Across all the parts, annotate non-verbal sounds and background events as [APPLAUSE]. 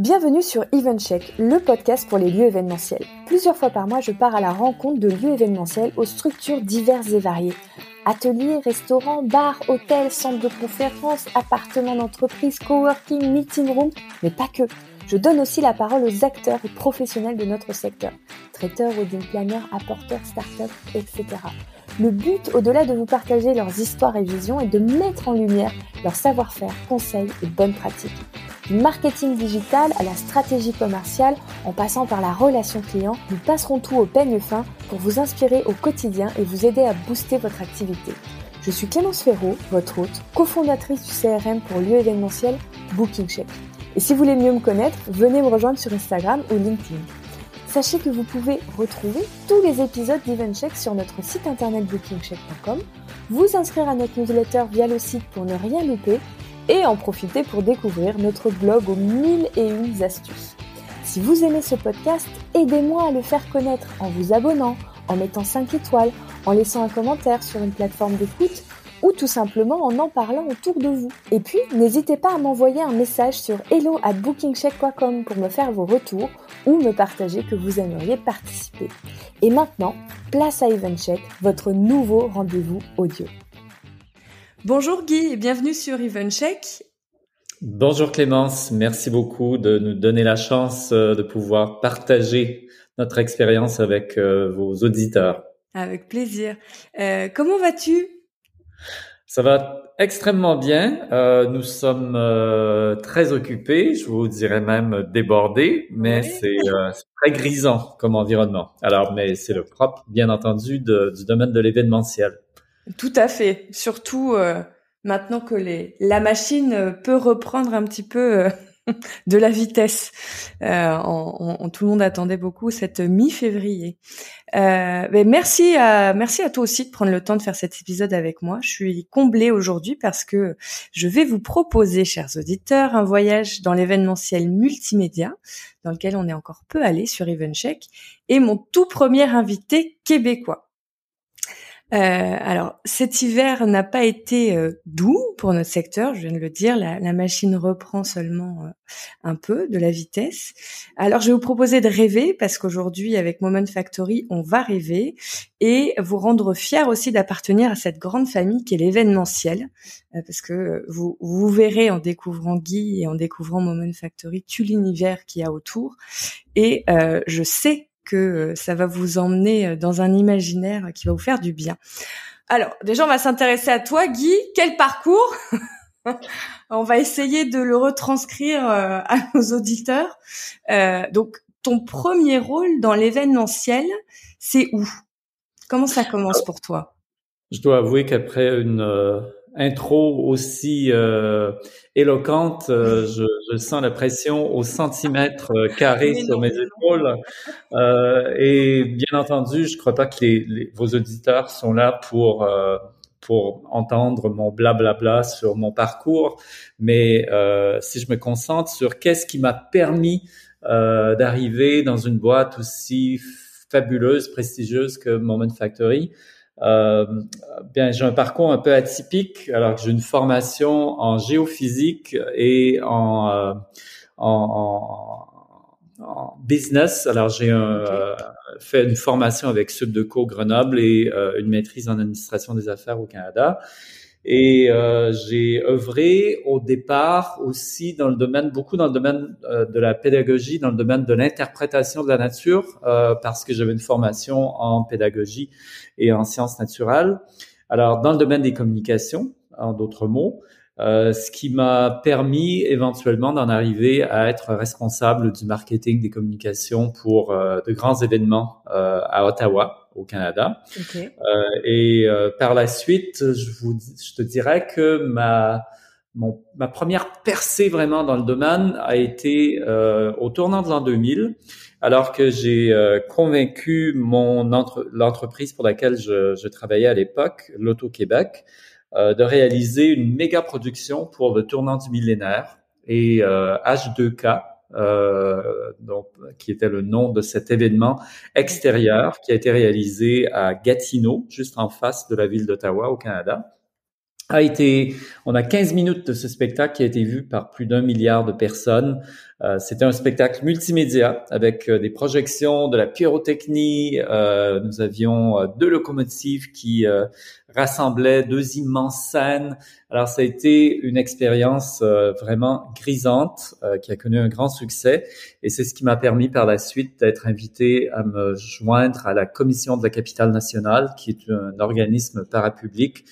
Bienvenue sur EventCheck, le podcast pour les lieux événementiels. Plusieurs fois par mois, je pars à la rencontre de lieux événementiels aux structures diverses et variées. Ateliers, restaurants, bars, hôtels, centres de conférences, appartements d'entreprise, coworking, meeting room, mais pas que. Je donne aussi la parole aux acteurs et professionnels de notre secteur. Traiteurs, wedding planners, apporteurs, startups, etc. Le but, au-delà de vous partager leurs histoires et visions, est de mettre en lumière leur savoir-faire, conseils et bonnes pratiques. Du marketing digital à la stratégie commerciale, en passant par la relation client, nous passerons tout au peigne fin pour vous inspirer au quotidien et vous aider à booster votre activité. Je suis Clémence Ferraud, votre hôte, cofondatrice du CRM pour lieu événementiel Booking Check. Et si vous voulez mieux me connaître, venez me rejoindre sur Instagram ou LinkedIn. Sachez que vous pouvez retrouver tous les épisodes d'EventCheck sur notre site internet bookingcheck.com, vous inscrire à notre newsletter via le site pour ne rien louper et en profiter pour découvrir notre blog aux mille et une astuces. Si vous aimez ce podcast, aidez-moi à le faire connaître en vous abonnant, en mettant 5 étoiles, en laissant un commentaire sur une plateforme d'écoute ou tout simplement en en parlant autour de vous. Et puis, n'hésitez pas à m'envoyer un message sur hello at bookingcheck.com pour me faire vos retours ou me partager que vous aimeriez participer. Et maintenant, place à EventCheck, votre nouveau rendez-vous audio. Bonjour Guy et bienvenue sur EventCheck. Bonjour Clémence, merci beaucoup de nous donner la chance euh, de pouvoir partager notre expérience avec euh, vos auditeurs. Avec plaisir. Euh, comment vas-tu? Ça va extrêmement bien. Euh, nous sommes euh, très occupés, je vous dirais même débordés, mais euh, c'est très grisant comme environnement. Alors, mais c'est le propre, bien entendu, du domaine de l'événementiel. Tout à fait. Surtout maintenant que les, la machine peut reprendre un petit peu [LAUGHS] de la vitesse. Euh, tout le monde attendait beaucoup cette mi-février. Euh, mais merci à merci à toi aussi de prendre le temps de faire cet épisode avec moi. Je suis comblée aujourd'hui parce que je vais vous proposer, chers auditeurs, un voyage dans l'événementiel multimédia dans lequel on est encore peu allé sur Evencheck et mon tout premier invité québécois. Euh, alors cet hiver n'a pas été euh, doux pour notre secteur, je viens de le dire, la, la machine reprend seulement euh, un peu de la vitesse. Alors je vais vous proposer de rêver parce qu'aujourd'hui avec Moment Factory on va rêver et vous rendre fier aussi d'appartenir à cette grande famille qui est l'événementiel parce que vous, vous verrez en découvrant Guy et en découvrant Moment Factory tout l'univers qu'il y a autour et je sais que euh, ça va vous emmener euh, dans un imaginaire qui va vous faire du bien. Alors, déjà, on va s'intéresser à toi, Guy. Quel parcours [LAUGHS] On va essayer de le retranscrire euh, à [LAUGHS] nos auditeurs. donc, ton premier rôle dans l'événementiel, c'est où? Comment ça commence pour toi? Je dois avouer qu'après une intro aussi euh, éloquente, euh, je, je, sens la pression au centimètre euh, carré sur mes épaules. Euh, et bien entendu, je ne crois pas que les, les, vos auditeurs sont là pour pour entendre mon blablabla bla bla sur mon parcours, mais si je me concentre sur qu'est-ce qui m'a permis d'arriver dans une boîte aussi fabuleuse, prestigieuse que Moment Factory, euh, bien, j'ai un parcours un peu atypique, alors que j'ai une formation en géophysique et en, euh, en, en, business. Alors, j'ai euh, fait une formation avec Subdeco Grenoble et euh, une maîtrise en administration des affaires au Canada. Et euh, j'ai œuvré au départ aussi dans le domaine, beaucoup dans le domaine euh, de la pédagogie, dans le domaine de l'interprétation de la nature, euh, parce que j'avais une formation en pédagogie et en sciences naturelles. Alors, dans le domaine des communications, en d'autres mots, euh, ce qui m'a permis éventuellement d'en arriver à être responsable du marketing des communications pour euh, de grands événements à Ottawa au Canada. Euh, et euh, par la suite, je, vous, je te dirais que ma, mon, ma première percée vraiment dans le domaine a été euh, au tournant de l'an 2000, alors que j'ai convaincu mon entre, l'entreprise pour laquelle je, je travaillais à l'époque, l'Auto-Québec, de réaliser une méga production pour le tournant du millénaire et H2K, euh, donc, qui était le nom de cet événement extérieur qui a été réalisé à Gatineau, juste en face de la ville d'Ottawa au Canada. A été, on a 15 minutes de ce spectacle qui a été vu par plus d'un milliard de personnes Euh, c'était un spectacle multimédia avec euh, des projections, de la pyrotechnie. Euh, nous avions deux locomotives qui rassemblaient deux immenses scènes. Alors ça a été une expérience vraiment grisante qui a connu un grand succès et c'est ce qui m'a permis par la suite d'être invité à me joindre à la commission de la capitale nationale qui est un organisme parapublic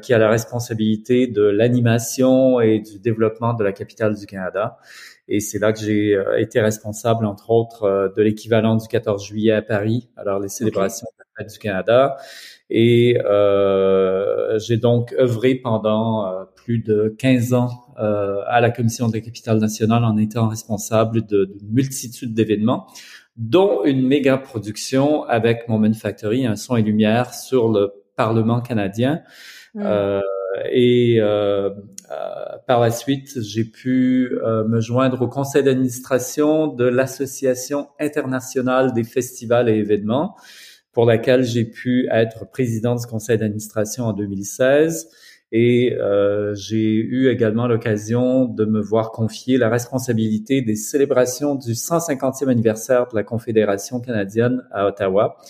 qui a la responsabilité de l'animation et du développement de la capitale du Canada. Et c'est là que j'ai euh, été responsable, entre autres, euh, de l'équivalent du 14 juillet à Paris, alors les célébrations de la fête du Canada. Et euh, j'ai donc œuvré pendant euh, plus de 15 ans euh, à la Commission de la capitale nationale en étant responsable de, de multitude d'événements, dont une méga production avec Moment Factory, un son et lumière sur le Parlement canadien. Mm. Euh, et euh, euh, par la suite, j'ai pu euh, me joindre au conseil d'administration de l'Association internationale des festivals et événements, pour laquelle j'ai pu être président du conseil d'administration en 2016. Et euh, j'ai eu également l'occasion de me voir confier la responsabilité des célébrations du 150e anniversaire de la Confédération canadienne à Ottawa, euh,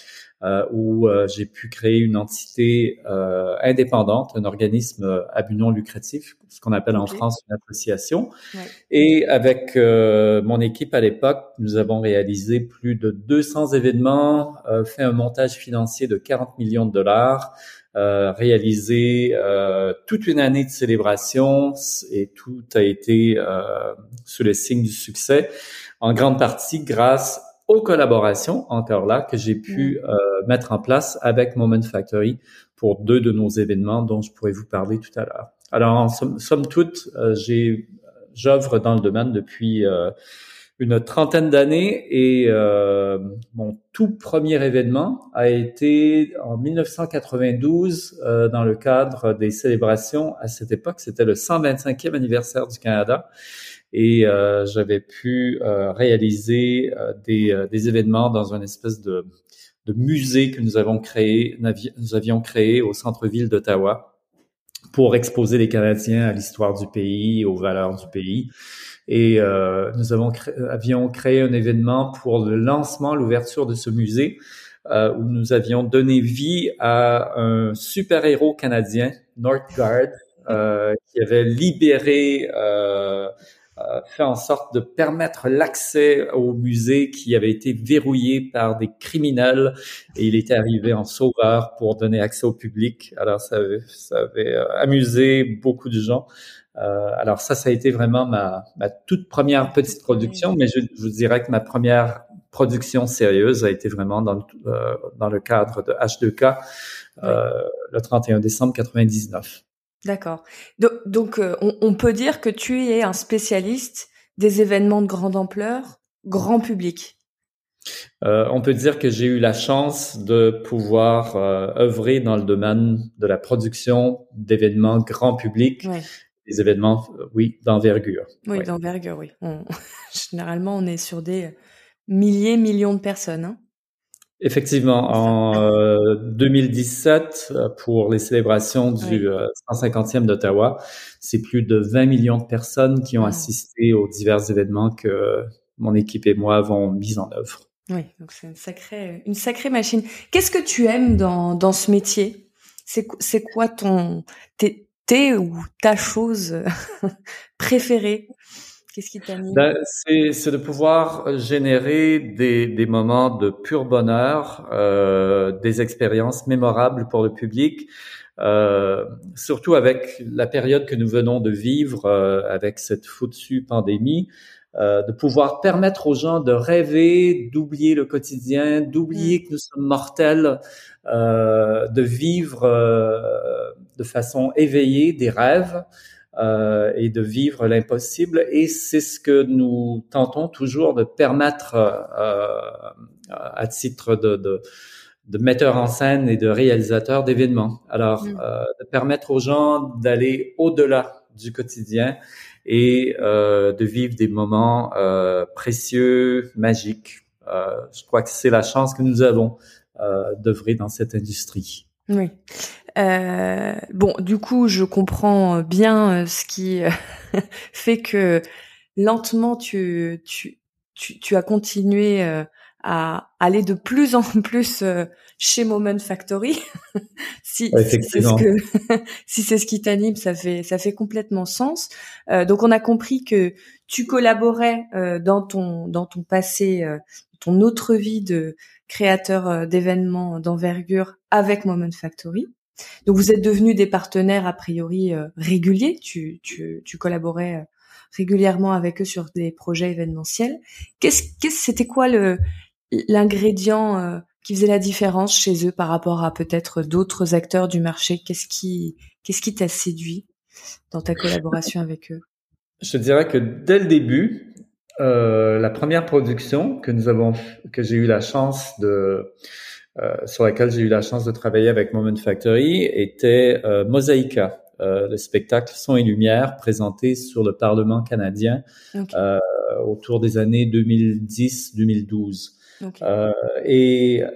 où euh, j'ai pu créer une entité euh, indépendante, un organisme à but non lucratif, ce qu'on appelle en France une association. Et avec mon équipe à l'époque, nous avons réalisé plus de 200 événements, fait un montage financier de 40 millions de dollars, euh, réalisé euh, toute une année de célébration et tout a été euh, sous le signe du succès, en grande partie grâce aux collaborations, encore là, que j'ai pu mm. euh, mettre en place avec Moment Factory pour deux de nos événements dont je pourrais vous parler tout à l'heure. Alors, en somme, toute, euh, j'ai, j'œuvre dans le domaine depuis euh, une trentaine d'années et mon tout premier événement a été en 1992 dans le cadre des célébrations. À cette époque, c'était le 125e anniversaire du Canada et euh, j'avais pu euh, réaliser euh, des, des, événements dans une espèce de, de, musée que nous avons créé, nous avions créé au centre-ville d'Ottawa pour exposer les Canadiens à l'histoire du pays, aux valeurs du pays. Et euh, nous avons avions créé un événement pour le lancement, l'ouverture de ce musée, euh, où nous avions donné vie à un super-héros canadien, Northgard, euh, qui avait libéré euh, fait en sorte de permettre l'accès au musée qui avait été verrouillé par des criminels et il était arrivé en sauveur pour donner accès au public. Alors ça avait, ça avait euh, amusé beaucoup de gens. Euh, alors ça, ça a été vraiment ma, ma toute première petite production, mais je, je, vous dirais que ma première production sérieuse a été vraiment dans le, euh, dans le cadre de H2K euh, le 31 décembre 99. D'accord. Donc, euh, on, peut dire que tu es un spécialiste des événements de grande ampleur, grand public. Euh, on peut dire que j'ai eu la chance de pouvoir euh, œuvrer dans le domaine de la production d'événements grand public, des événements, oui, d'envergure. Oui, d'envergure, oui. [LAUGHS] Généralement, on est sur des milliers, millions de personnes. Hein. Effectivement, en 2017, euh, pour les célébrations du 150e euh, d'Ottawa, c'est plus de 20 millions de personnes qui ont assisté aux divers événements que mon équipe et moi avons mis en œuvre. Oui, donc c'est une sacrée, une sacrée machine. Qu'est-ce que tu aimes dans, dans ce métier? C'est c'est quoi ton tes, ou ta chose [LAUGHS] préférée? Qu'est-ce qui t'anime? Ben, C'est de pouvoir générer des, des, moments de pur bonheur, euh, des expériences mémorables pour le public, euh, surtout avec la période que nous venons de vivre, euh, avec cette foutue pandémie. Euh, de pouvoir permettre aux gens de rêver, d'oublier le quotidien, d'oublier mm. que nous sommes mortels, euh, de vivre euh, de façon éveillée des rêves, euh, et de vivre l'impossible. Et c'est ce que nous tentons toujours de permettre euh, à titre de, de, de, metteur en scène et de réalisateur d'événements. Alors, mm. euh, de permettre aux gens d'aller au-delà du quotidien et euh, de vivre des moments euh, précieux, magiques. Euh, je crois que c'est la chance que nous avons d'œuvrer dans cette industrie. Oui. Euh, bon, du coup, je comprends bien euh, ce qui euh, [LAUGHS] fait que lentement tu tu tu, tu as continué à aller de plus en plus chez Moment Factory. [LAUGHS] si, c'est ce [LAUGHS] si qui t'anime, ça fait ça fait complètement sens. Euh, donc on a compris que tu collaborais euh, dans ton dans ton passé, euh, ton autre vie de créateur euh, d'événements d'envergure avec Moment Factory. Donc vous êtes devenus des partenaires a priori réguliers. Tu tu tu collaborais régulièrement avec eux sur des projets événementiels. Qu'est-ce qu'est-ce c'était quoi le l'ingrédient qui faisait la différence chez eux par rapport à peut-être d'autres acteurs du marché? Qu'est-ce qui, qu'est-ce qui t'a séduit dans ta collaboration avec eux? Je dirais que dès le début, euh, la première production que nous avons, que j'ai eu la chance de, euh, sur laquelle j'ai eu la chance de travailler avec Moment Factory était euh, Mosaïka, euh, le spectacle Son et Lumière présenté sur le Parlement canadien euh, autour des années 2010-2012. Euh, et euh,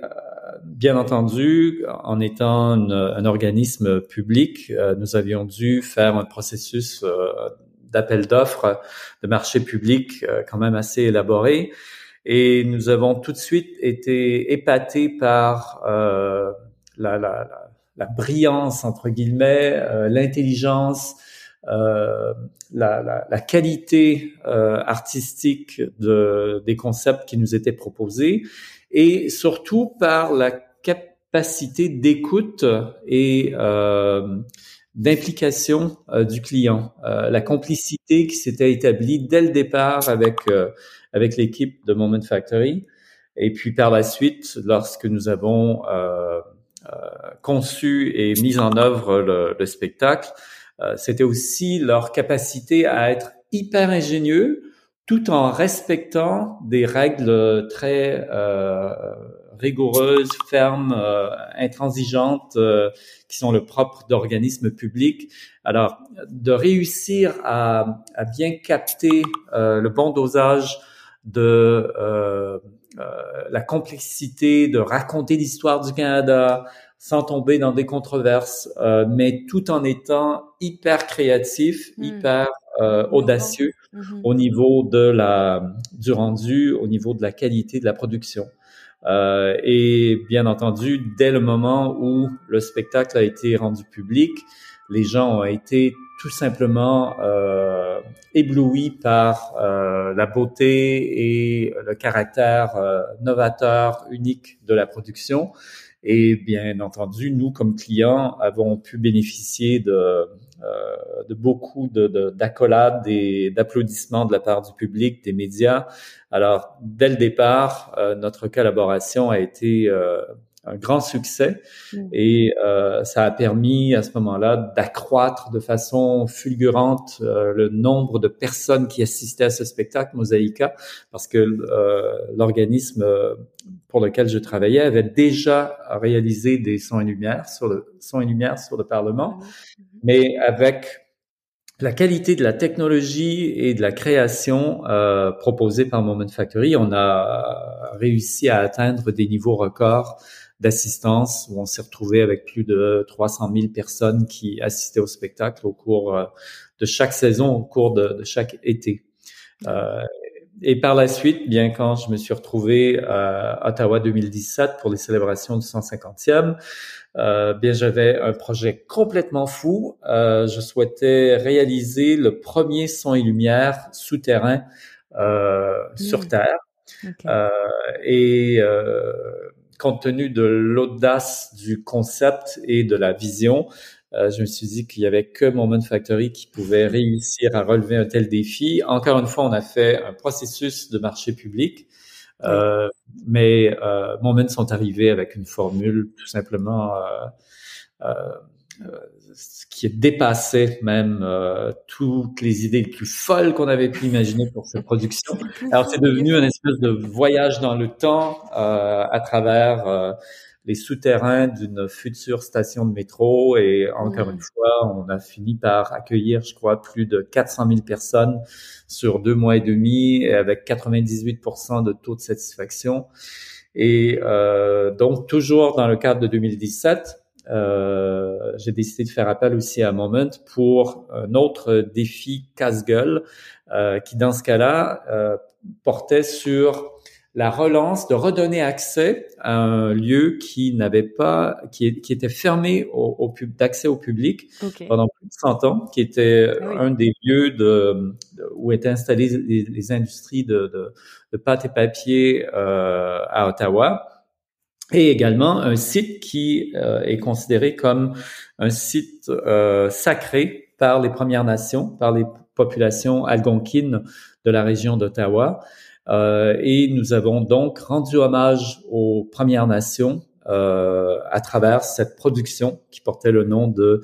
bien entendu, en étant un organisme public, euh, nous avions dû faire un processus d'appel d'offres de marché public quand même assez élaboré. Et nous avons tout de suite été épatés par euh, la, la, la, brillance, entre guillemets, l'intelligence, euh, la, la, qualité euh, artistique de, des concepts qui nous étaient proposés et surtout par la capacité d'écoute et euh, d'implication euh, du client, euh, la complicité qui s'était établie dès le départ avec avec l'équipe de Moment Factory, et puis par la suite, lorsque nous avons conçu et mis en œuvre le, le spectacle, euh, c'était aussi leur capacité à être hyper ingénieux tout en respectant des règles très euh, rigoureuses, fermes, euh, intransigeantes, euh, qui sont le propre d'organismes publics. Alors, de réussir à, à bien capter le bon dosage de la complexité de raconter l'histoire du Canada, sans tomber dans des controverses, euh, mais tout en étant hyper créatif, hmm. hyper euh, audacieux mhm. au niveau de la du rendu, au niveau de la qualité de la production. Euh, et bien entendu, dès le moment où le spectacle a été rendu public, les gens ont été tout simplement euh, éblouis par euh, la beauté et le caractère euh, novateur, unique de la production. Et bien entendu, nous, comme clients, avons pu bénéficier de, de beaucoup d'accolades de, et d'applaudissements de la part du public, des médias. Alors, dès le départ, euh, notre collaboration a été euh, un grand succès mm. et euh, ça a permis à ce moment-là d'accroître de façon fulgurante euh, le nombre de personnes qui assistaient à ce spectacle Mosaïka parce que euh, l'organisme euh, pour lequel je travaillais avait déjà réalisé des sons et lumières sur le son et lumière sur le Parlement mm-hmm. Mais avec la qualité de la technologie et de la création euh, proposée par Moment Factory, on a réussi à atteindre des niveaux records d'assistance où on s'est retrouvé avec plus de 300 000 personnes qui assistaient au spectacle au cours euh, de chaque saison, au cours de, chaque été. Euh, et par la suite, bien quand je me suis retrouvé à Ottawa 2017 pour les célébrations du 150e, euh, bien j'avais un projet complètement fou. Euh, je souhaitais réaliser le premier son et lumière souterrain euh, sur mmh. Terre. Euh, et euh, compte tenu de l'audace du concept et de la vision, euh, je me suis dit qu'il y avait que Moment Factory qui pouvait réussir à relever un tel défi. Encore une fois, on a fait un processus de marché public, euh, mais euh, Moment sont arrivés avec une formule tout simplement euh, euh, qui dépassait même toutes les idées les plus folles qu'on avait pu imaginer pour cette production. Alors c'est devenu un espèce de voyage dans le temps à travers les souterrains d'une future station de métro. Et encore une fois, on a fini par accueillir, je crois, plus de 400 000 personnes sur deux mois et demi, avec 98% de taux de satisfaction. Et euh, donc, toujours dans le cadre de 2017, euh, j'ai décidé de faire appel aussi à Moment pour un autre défi casse-gueule euh, qui, dans ce cas-là, euh, portait sur la relance, de redonner accès à un lieu qui n'avait pas, qui, qui, était fermé au, au d'accès au public pendant plus de 100 ans, qui était ah un des lieux de, où étaient installées les, les industries de, de, de, pâte et papier euh, à Ottawa. Et également un site qui euh, est considéré comme un site euh, sacré par les Premières Nations, par les populations algonquines de la région d'Ottawa. Euh, et nous avons donc rendu hommage aux Premières Nations à travers cette production qui portait le nom de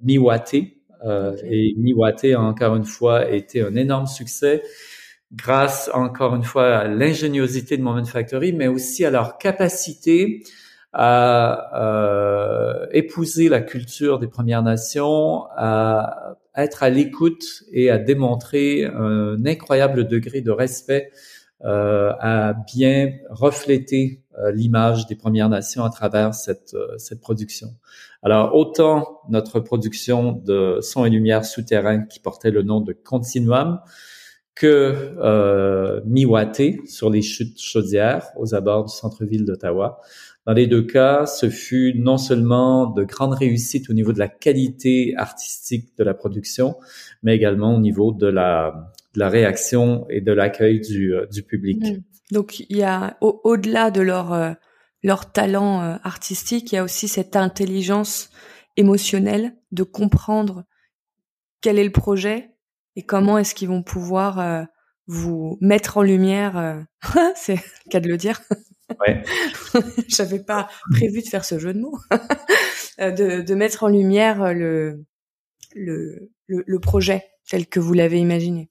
Miwate. Et Miwate, encore une fois, été un énorme succès grâce encore une fois à l'ingéniosité de Moment Factory, mais aussi à leur capacité à euh, épouser la culture des Premières Nations, à être à l'écoute et à démontrer un incroyable degré de respect, euh, à bien refléter euh, l'image des Premières Nations à travers cette, euh, cette production. Alors autant notre production de son et lumière souterrain qui portait le nom de Continuum, que Miwate sur les chutes chaudières aux abords du centre-ville d'Ottawa. Dans les deux cas, ce fut non seulement de grandes réussites au niveau de la qualité artistique de la production, mais également au niveau de la, de la réaction et de l'accueil du, euh, du public. Mmh. Donc il y a au-delà de leur euh, leur talent euh, artistique, il y a aussi cette intelligence émotionnelle de comprendre quel est le projet, et comment est-ce qu'ils vont pouvoir vous mettre en lumière [LAUGHS] C'est le cas de le dire. Ouais. [LAUGHS] J'avais pas prévu de faire ce jeu de mots. [LAUGHS] Euh, de, de, mettre en lumière le, le, le, projet tel que vous l'avez imaginé.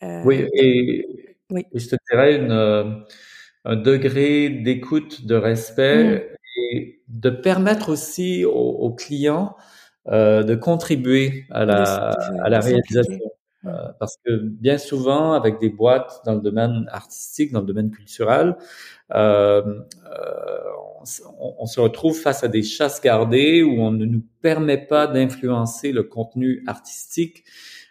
oui, et, oui. je te dirais une, un degré d'écoute, de respect mmh. et de permettre aussi aux, aux clients euh, de contribuer à la, à la réalisation. Euh, parce que bien souvent, avec des boîtes dans le domaine artistique, dans le domaine culturel, euh, euh on, on, se retrouve face à des chasses gardées où on ne nous permet pas d'influencer le contenu artistique,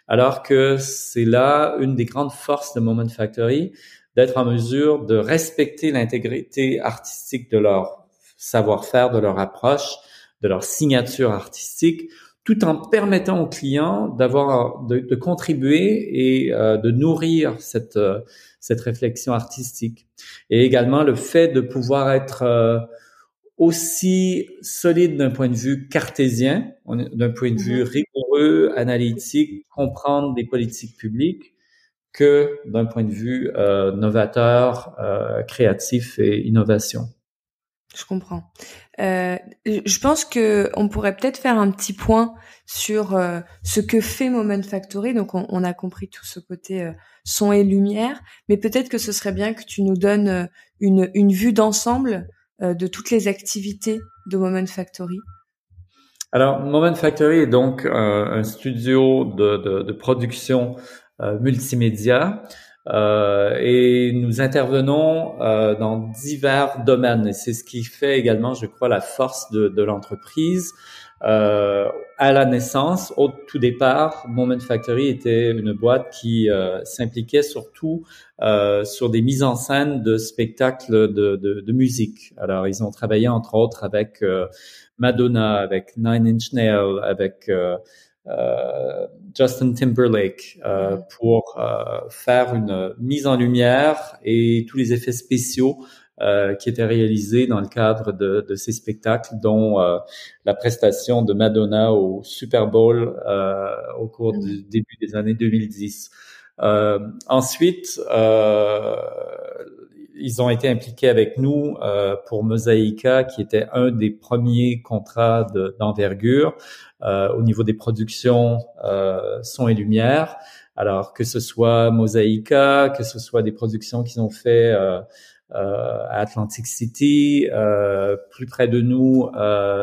alors que c'est là une des grandes forces de Moment Factory, d'être en mesure de respecter l'intégrité artistique de leur savoir-faire, de leur approche, de leur signature artistique, tout en permettant aux clients d'avoir de, de, contribuer et euh, de nourrir cette euh, cette réflexion artistique et également le fait de pouvoir être euh, aussi solide d'un point de vue cartésien, d'un point de vue mm-hmm. rigoureux, analytique, comprendre des politiques publiques, que d'un point de vue novateur, créatif et innovation. Je comprends. Euh, je pense que on pourrait peut-être faire un petit point sur euh, ce que fait Moment Factory. Donc, on, a compris tout ce côté euh, son et lumière, mais peut-être que ce serait bien que tu nous donnes une, une vue d'ensemble de toutes les activités de Moment Factory. Alors, Moment Factory est donc un studio de, de production multimédia euh, et nous intervenons euh, dans divers domaines. C'est ce qui fait également, je crois, la force de, de l'entreprise. Euh, à la naissance, au tout départ, Moment Factory était une boîte qui euh, s'impliquait surtout euh, sur des mises en scène de spectacles de, de, de, musique. Alors, ils ont travaillé entre autres avec euh, Madonna, avec Nine Inch Nails, avec Justin Timberlake euh, pour euh, faire une mise en lumière et tous les effets spéciaux qui étaient réalisés dans le cadre de ces spectacles, dont la prestation de Madonna au Super Bowl au cours du début des années 2010. ensuite, ils ont été impliqués avec nous euh, pour Mosaica, qui était un des premiers contrats d'envergure euh, au niveau des productions euh, son et lumière. Alors que ce soit Mosaica, que ce soit des productions qu'ils ont fait euh, euh, à Atlantic City, plus près de nous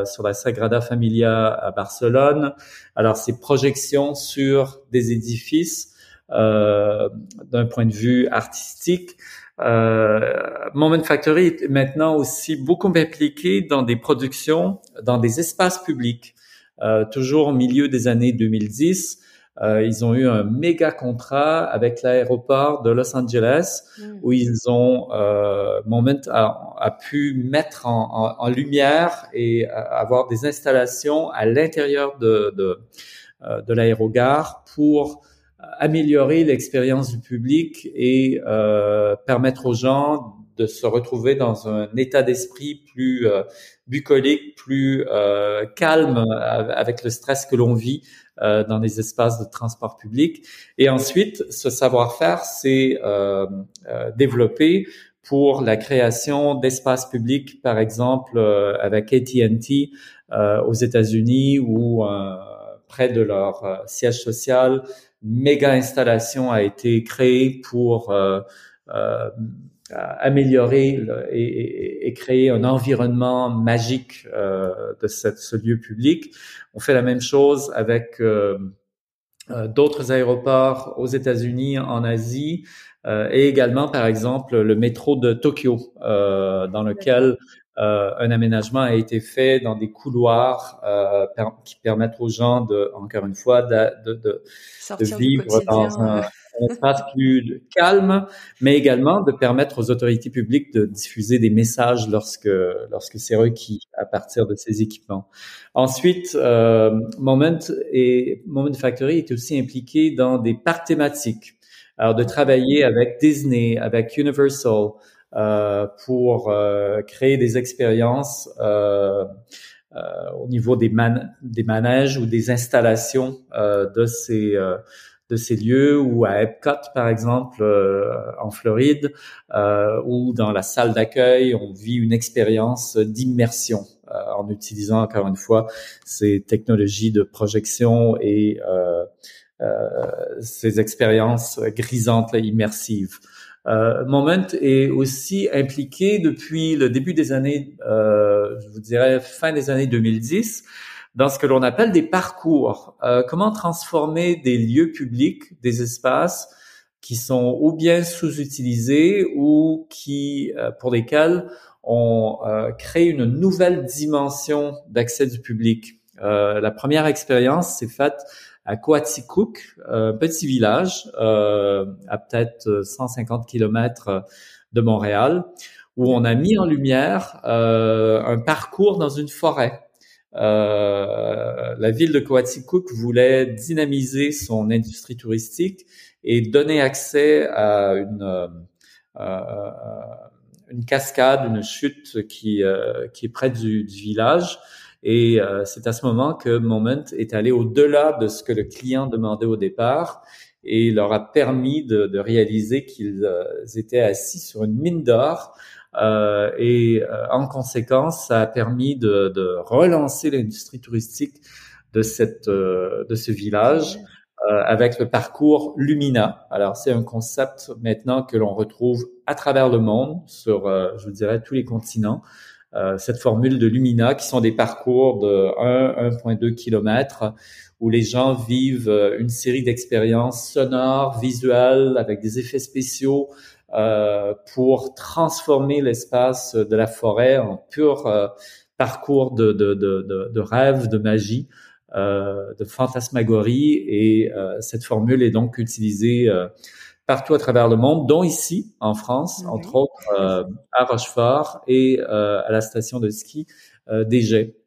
sur la Sagrada Familia à Barcelone. Alors ces projections sur des édifices d'un point de vue artistique. Euh, Moment Factory est maintenant aussi beaucoup impliqué dans des productions, dans des espaces publics. Euh, toujours au milieu des années 2010, euh, ils ont eu un méga contrat avec l'aéroport de Los Angeles mm. où ils ont euh, Moment a, a, pu mettre en, en, en, lumière et avoir des installations à l'intérieur de, de, euh, de l'aérogare pour améliorer l'expérience du public et euh, permettre aux gens de se retrouver dans un état d'esprit plus euh, bucolique, plus euh, calme avec le stress que l'on vit euh, dans les espaces de transport public. Et ensuite, ce savoir-faire s'est euh, euh, développé pour la création d'espaces publics, par exemple avec AT&T aux États-Unis ou près de leur siège social, méga installation a été créée pour euh, euh, améliorer et, et, créer un environnement magique euh, de cette, ce lieu public. On fait la même chose avec euh, euh, d'autres aéroports aux États-Unis, en Asie, et également, par exemple, le métro de Tokyo, dans lequel euh, un aménagement a été fait dans des couloirs euh, qui permettent aux gens de, encore une fois, de, de, de vivre dans un, un, espace plus calme, mais également de permettre aux autorités publiques de diffuser des messages lorsque lorsque c'est requis à partir de ces équipements. Ensuite, euh, Moment et Moment Factory est aussi impliqué dans des parcs thématiques. Alors de travailler avec Disney, avec Universal, pour euh, créer des expériences euh, au niveau des, man des manèges ou des installations de ces de ces lieux ou à Epcot par exemple en Floride ou dans la salle d'accueil on vit une expérience d'immersion en utilisant encore une fois ces technologies de projection et ces expériences grisantes immersives. Euh, Moment est aussi impliqué depuis le début des années, euh, je vous dirais fin des années 2010, dans ce que l'on appelle des parcours. Euh, comment transformer des lieux publics, des espaces qui sont ou bien sous-utilisés ou qui, euh, pour lesquels on euh, crée une nouvelle dimension d'accès du public. la première expérience s'est faite à Coaticook, un petit village euh, à peut-être 150 kilomètres de Montréal, où on a mis en lumière euh, un parcours dans une forêt. Euh, la ville de Coaticook voulait dynamiser son industrie touristique et donner accès à une, euh, une cascade, une chute qui, euh, qui est près du, du village. Et euh, c'est à ce moment que Moment est allé au-delà de ce que le client demandait au départ et leur a permis de, de réaliser qu'ils euh, étaient assis sur une mine d'or. Euh, et euh, en conséquence, ça a permis de, de relancer l'industrie touristique de cette de ce village avec le parcours Lumina. Alors c'est un concept maintenant que l'on retrouve à travers le monde sur, je dirais, tous les continents. Euh, cette formule de Lumina, qui sont des parcours de 1, 1.2 km où les gens vivent euh, une série d'expériences sonores, visuelles, avec des effets spéciaux euh, pour transformer l'espace de la forêt en pur euh, parcours de, de, de, de, rêve, de magie, de fantasmagorie. Et cette formule est donc utilisée partout à travers le monde, dont ici en France, entre autres euh, à Rochefort et euh, à la station de ski euh, d'Égé.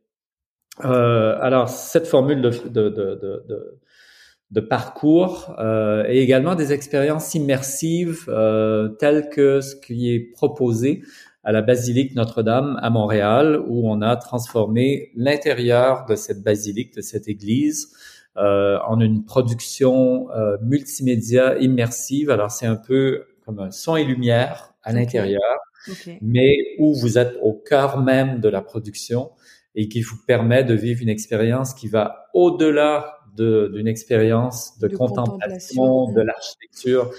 Euh, alors cette formule de, de, de, de, de parcours euh, et également des expériences immersives euh, telles que ce qui est proposé à la basilique Notre-Dame à Montréal, où on a transformé l'intérieur de cette basilique, de cette église, euh, en une production euh, multimédia immersive. Alors c'est un peu comme un son et lumière à l'intérieur, mais où vous êtes au cœur même de la production et qui vous permet de vivre une expérience qui va au-delà d'une expérience de, contemplation, de l'architecture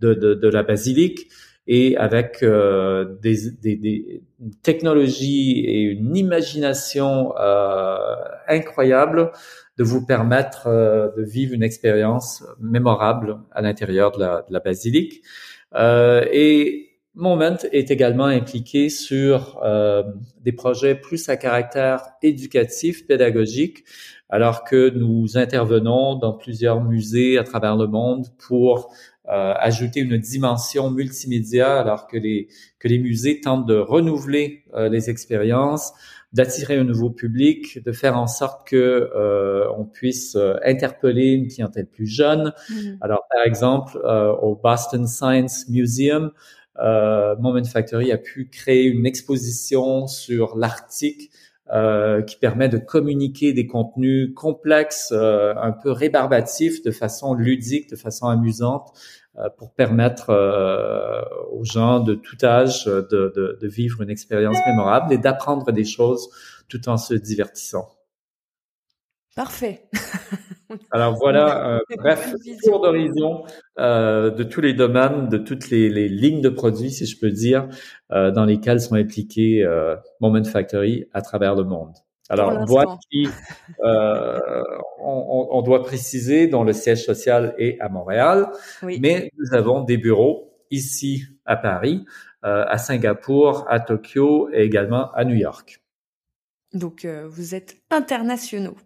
de, de, de, la basilique, et avec des, des, des, technologies et une imagination incroyable de vous permettre de vivre une expérience mémorable à l'intérieur de la, de la basilique. et Moment est également impliqué sur euh, des projets plus à caractère éducatif, pédagogique, alors que nous intervenons dans plusieurs musées à travers le monde pour euh, ajouter une dimension multimédia, alors que les que les musées tentent de renouveler euh, les expériences, d'attirer un nouveau public, de faire en sorte que on puisse interpeller une clientèle plus jeune. Mm-hmm. Alors, par exemple, au Boston Science Museum, euh, Moment Factory a pu créer une exposition sur l'Arctique euh, qui permet de communiquer des contenus complexes, euh, un peu rébarbatifs, de façon ludique, de façon amusante, euh, pour permettre euh, aux gens de tout âge de, de, de vivre une expérience mémorable et d'apprendre des choses tout en se divertissant. Parfait. [LAUGHS] Alors voilà, euh, bref, tour d'horizon euh, de tous les domaines, de toutes les, les, lignes de produits, si je peux dire, euh, dans lesquelles sont impliqués euh, Moment Factory à travers le monde. Alors, boîte qui, euh, on, on, doit préciser, dont le siège social est à Montréal, mais nous avons des bureaux ici à Paris, à Singapour, à Tokyo et également à New York. Donc, vous êtes internationaux.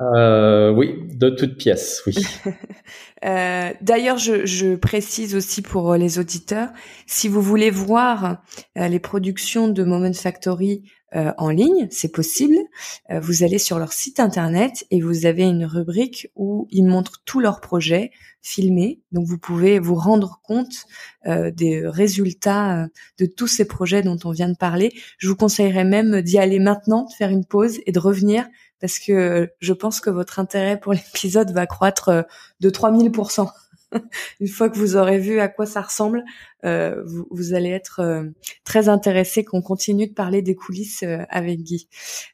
Euh, oui, de toutes pièces, oui. [LAUGHS] euh, D'ailleurs, je, je, précise aussi pour euh, les auditeurs, si vous voulez voir euh, les productions de Moment Factory euh, en ligne, c'est possible. Euh, vous allez sur leur site internet et vous avez une rubrique où ils montrent tous leurs projets filmés. Donc vous pouvez vous rendre compte des résultats de tous ces projets dont on vient de parler. Je vous conseillerais même d'y aller maintenant, de faire une pause et de revenir parce que je pense que votre intérêt pour [LAUGHS] l'épisode va croître euh, de 3000%. [LAUGHS] Une fois que vous aurez vu à quoi ça ressemble, euh, vous, vous, allez être euh, très intéressé qu'on continue de parler des coulisses euh, avec Guy.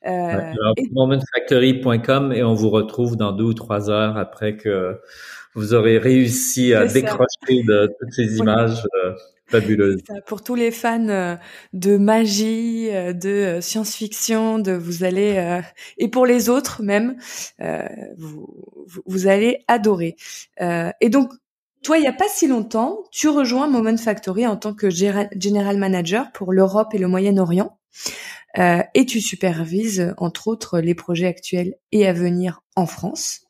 Euh, Momentfactory.com et on vous retrouve dans deux ou trois heures après que vous aurez réussi à décrocher de toutes ces images. Fabuleuse. Pour tous les fans euh, de magie, euh, de euh, science-fiction, de vous allez et pour les autres même, vous, vous allez adorer. et donc toi, il y a pas si longtemps, tu rejoins Moment Factory en tant que general manager pour l'Europe et le Moyen-Orient. Euh, et tu supervises entre autres les projets actuels et à venir en France.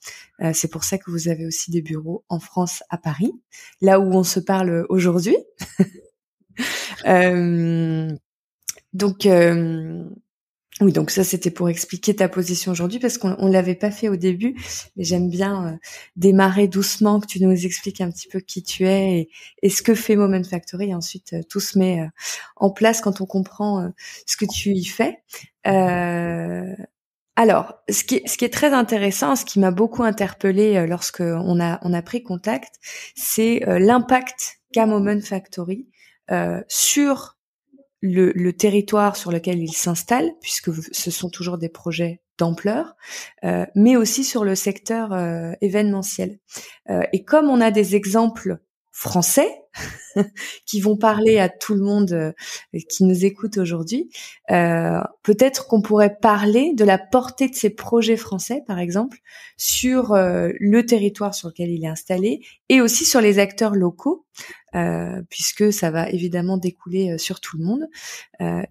Euh, c'est pour ça que vous avez aussi des bureaux en France, à Paris, là où on se parle aujourd'hui. [LAUGHS] euh, donc, euh, oui, donc ça c'était pour expliquer ta position aujourd'hui parce qu'on on l'avait pas fait au début, mais j'aime bien euh, démarrer doucement, que tu nous expliques un petit peu qui tu es et, ce que fait Moment Factory. Et ensuite, euh, tout se met en place quand on comprend ce que tu y fais. Alors, ce qui, est, très intéressant, ce qui m'a beaucoup interpellé euh, lorsque on a on a pris contact, c'est euh, l'impact qu'a Moment Factory euh, sur le, le, territoire sur lequel il s'installe, puisque ce sont toujours des projets d'ampleur, euh, mais aussi sur le secteur euh, événementiel. et comme on a des exemples français [LAUGHS] qui vont parler à tout le monde euh, qui nous écoute aujourd'hui. Euh, peut-être qu'on pourrait parler de la portée de ces projets français, par exemple, sur euh, le territoire sur lequel il est installé et aussi sur les acteurs locaux, puisque ça va évidemment découler sur tout le monde.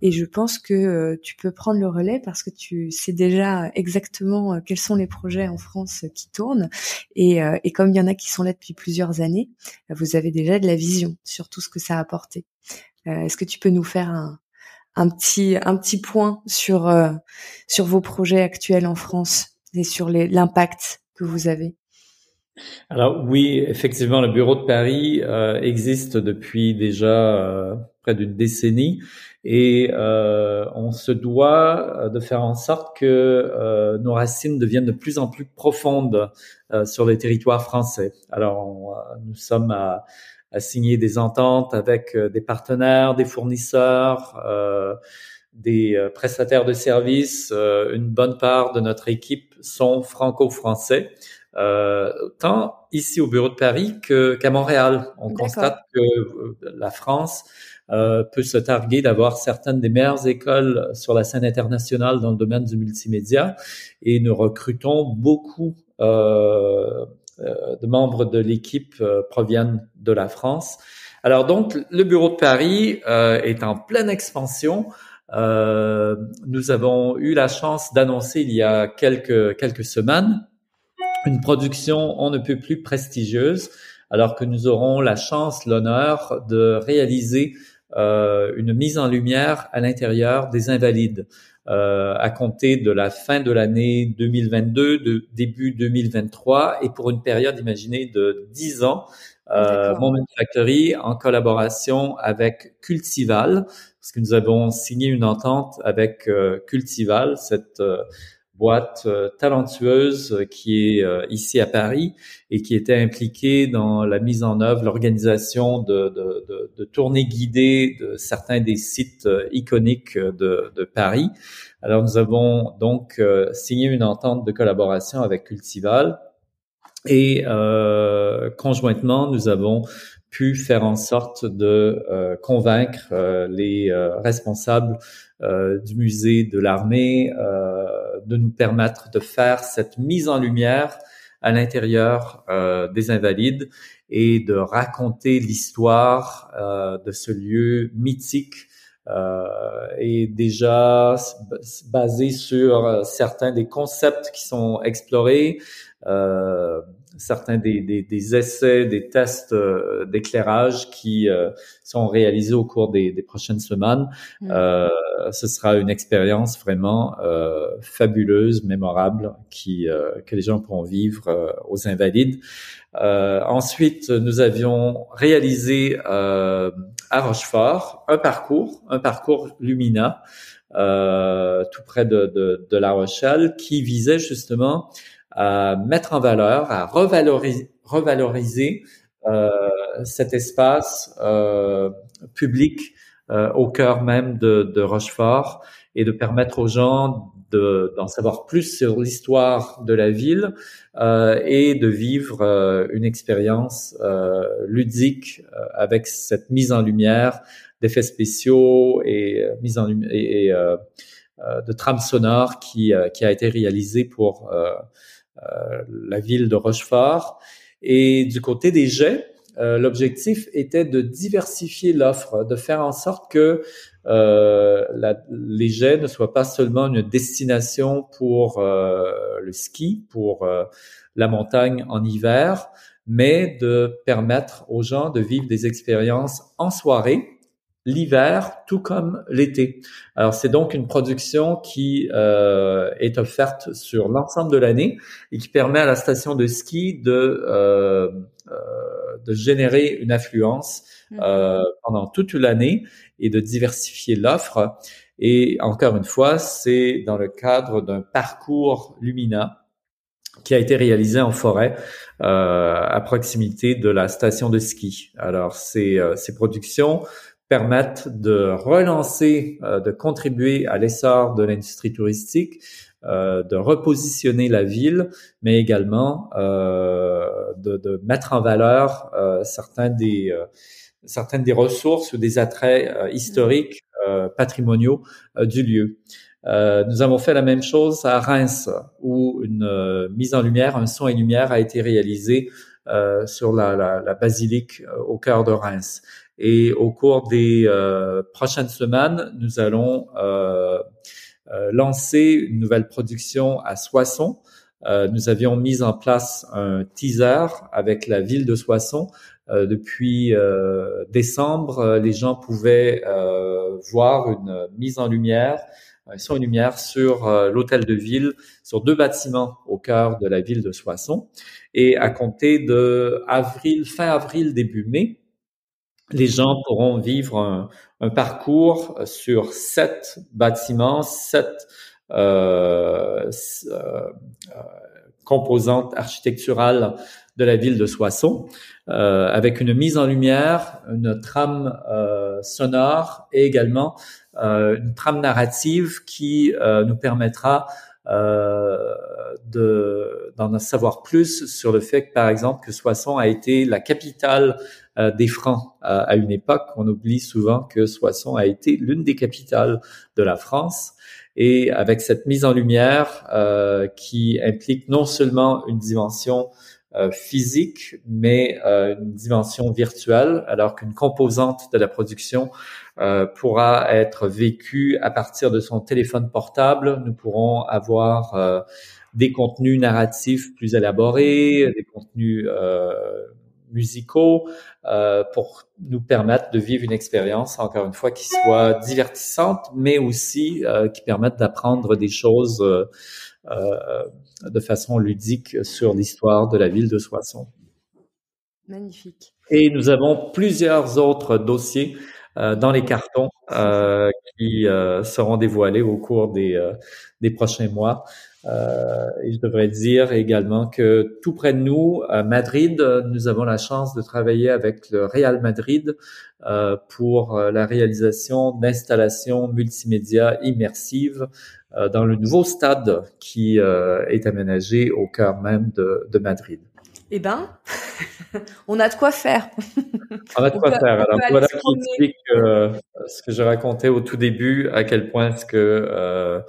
et je pense que tu peux prendre le relais parce que tu sais déjà exactement quels sont les projets en France qui tournent. Et, et comme il y en a qui sont là depuis plusieurs années, vous avez déjà de la vision sur tout ce que ça a apporté. Euh, est-ce que tu peux nous faire un, petit point sur euh, sur vos projets actuels en France et sur l'impact que vous avez? Alors oui, effectivement, le bureau de Paris euh, existe depuis déjà près d'une décennie et on se doit de faire en sorte que nos racines deviennent de plus en plus profondes sur les territoires français. Alors nous sommes à à signer des ententes avec euh, des partenaires, des fournisseurs, euh, des euh, prestataires de services. une bonne part de notre équipe sont franco-français. tant ici au bureau de Paris qu'à Montréal. On constate que la France euh, peut se targuer d'avoir certaines des meilleures écoles sur la scène internationale dans le domaine du multimédia et nous recrutons beaucoup euh, euh de membres de l'équipe euh, proviennent de la France. Alors donc, le bureau de Paris est en pleine expansion. nous avons eu la chance d'annoncer il y a quelques, quelques semaines une production on ne peut plus prestigieuse, alors que nous aurons la chance, l'honneur de réaliser euh, une mise en lumière à l'intérieur des invalides. Euh, à compter de la fin de l'année 2022, de début 2023, et pour une période, imaginée de 10 ans, euh, Moment Factory en collaboration avec Cultival, parce que nous avons signé une entente avec euh, Cultival, cette euh, boîte euh, talentueuse euh, qui est euh, ici à Paris et qui était impliquée dans la mise en œuvre, l'organisation de, de, de, de, tournées guidées de certains des sites iconiques de, de Paris. Alors nous avons donc signé une entente de collaboration avec Cultival et euh, conjointement nous avons pu faire en sorte de euh, convaincre euh, les euh, responsables du musée de l'armée de nous permettre de faire cette mise en lumière à l'intérieur des invalides et de raconter l'histoire de ce lieu mythique et déjà basé sur certains des concepts qui sont explorés, euh, certains des, des, des, essais, des tests euh, d'éclairage qui euh, sont réalisés au cours des, des prochaines semaines. Mm. Euh, ce sera une expérience vraiment fabuleuse, mémorable, qui que les gens pourront vivre aux Invalides. ensuite, nous avions réalisé à Rochefort un parcours, un parcours Lumina, tout près de, de, de La Rochelle, qui visait justement à mettre en valeur, à revaloriser, revaloriser euh, cet espace euh, public euh, au cœur même de, de, Rochefort et de permettre aux gens d'en savoir plus sur l'histoire de la ville euh, et de vivre euh, une expérience euh, ludique avec cette mise en lumière d'effets spéciaux et mise en lumière et, et de trame sonore qui, qui a été réalisée pour la ville de Rochefort. Et du côté des jets, euh, l'objectif était de diversifier l'offre, de faire en sorte que euh, la, les jets ne soient pas seulement une destination pour euh, le ski, pour euh, la montagne en hiver, mais de permettre aux gens de vivre des expériences en soirée l'hiver tout comme l'été. Alors c'est donc une production qui euh, est offerte sur l'ensemble de l'année et qui permet à la station de ski de euh, euh, de générer une affluence mmh. euh, pendant toute l'année et de diversifier l'offre. Et encore une fois, c'est dans le cadre d'un parcours Lumina qui a été réalisé en forêt euh, à proximité de la station de ski. Alors ces, euh, ces productions permettent de relancer, euh, de contribuer à l'essor de l'industrie touristique, euh, de repositionner la ville, mais également euh, de, mettre en valeur certains des certaines des ressources ou des attraits historiques, patrimoniaux du lieu. nous avons fait la même chose à Reims, où une mise en lumière, un son et lumière a été réalisé sur la, la, la basilique au cœur de Reims. Et au cours des euh, prochaines semaines, nous allons euh, euh, lancer une nouvelle production à Soissons. nous avions mis en place un teaser avec la ville de Soissons. depuis décembre, les gens pouvaient voir une mise en lumière un son et lumière sur l'hôtel de ville, sur deux bâtiments au cœur de la ville de Soissons. Et à compter de avril, fin avril, début mai, les gens pourront vivre un, parcours sur sept bâtiments, sept euh, euh, composantes architecturales de la ville de Soissons, euh, avec une mise en lumière, une trame euh, sonore et également euh, une trame narrative qui nous permettra euh, de d'en savoir plus sur le fait que, par exemple, que Soissons a été la capitale euh, des Francs à une époque. On oublie souvent que Soissons a été l'une des capitales de la France. Et avec cette mise en lumière euh, qui implique non seulement une dimension euh, physique, mais euh, une dimension virtuelle, alors qu'une composante de la production euh, pourra être vécue à partir de son téléphone portable. Nous pourrons avoir des contenus narratifs plus élaborés, des contenus musicaux euh, pour nous permettre de vivre une expérience, encore une fois, qui soit divertissante, mais aussi euh, qui permette d'apprendre des choses euh, de façon ludique sur l'histoire de la ville de Soissons. Magnifique. Et nous avons plusieurs autres dossiers euh, dans les cartons euh, qui euh, seront dévoilés au cours des, des prochains mois. et je devrais dire également que tout près de nous, à Madrid, nous avons la chance de travailler avec le Real Madrid pour la réalisation d'installations multimédia immersives euh, dans le nouveau stade qui euh, est aménagé au cœur même de, de Madrid. Eh ben, [LAUGHS] on a de quoi faire. [LAUGHS] on a de quoi faire. Alors voilà qui explique euh, ce que j'ai raconté au tout début, à quel point ce que euh,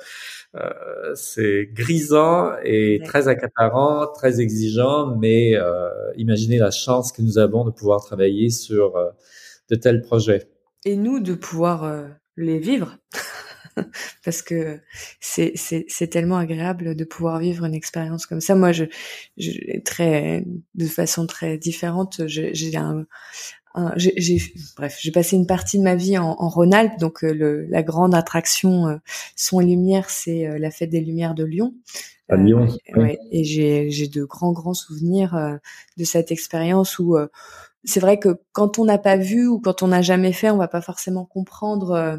euh, c'est grisant et très accaparant, très exigeant, mais imaginez la chance que nous avons de pouvoir travailler sur de tels projets. Et nous de pouvoir les vivre. [LAUGHS] [LAUGHS] parce que c'est c'est tellement agréable de pouvoir vivre une expérience comme ça. Moi, je, je très de façon très différente. J'ai un, j'ai bref, j'ai passé une partie de ma vie en, en Rhône-Alpes, donc euh, le, la grande attraction euh, son et lumière, c'est euh, la fête des Lumières de Lyon. À Lyon. Ouais, et j'ai j'ai de grands grands souvenirs de cette expérience où c'est vrai que quand on n'a pas vu ou quand on n'a jamais fait, on va pas forcément comprendre euh,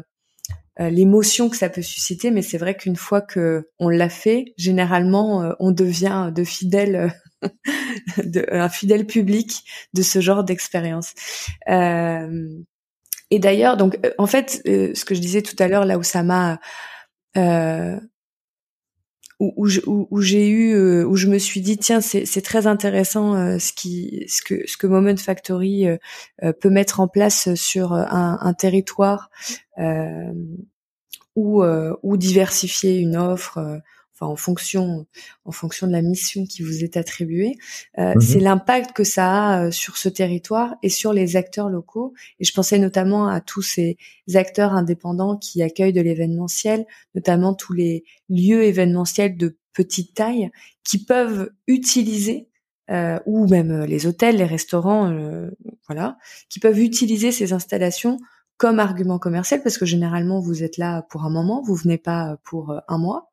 l'émotion que ça peut susciter, mais c'est vrai qu'une fois que on l'a fait, généralement, euh, on devient de fidèles, [LAUGHS] de, un fidèle public de ce genre d'expérience. Euh, et d'ailleurs, donc, en fait, ce que je disais tout à l'heure, là où ça m'a où, où, j'ai eu où je me suis dit tiens c'est très intéressant ce qui ce que ce que Moment Factory peut mettre en place sur un, un territoire ou ou diversifier une offre enfin en fonction en fonction de la mission qui vous est attribuée. Mmh c'est l'impact que ça a sur ce territoire et sur les acteurs locaux. Et je pensais notamment à tous ces acteurs indépendants qui accueillent de l'événementiel notamment tous les lieux événementiels de petite taille qui peuvent utiliser euh, ou même euh, les hôtels, les restaurants, euh, voilà, qui peuvent utiliser ces installations comme argument commercial parce que généralement vous êtes là pour un moment, vous venez pas pour un mois.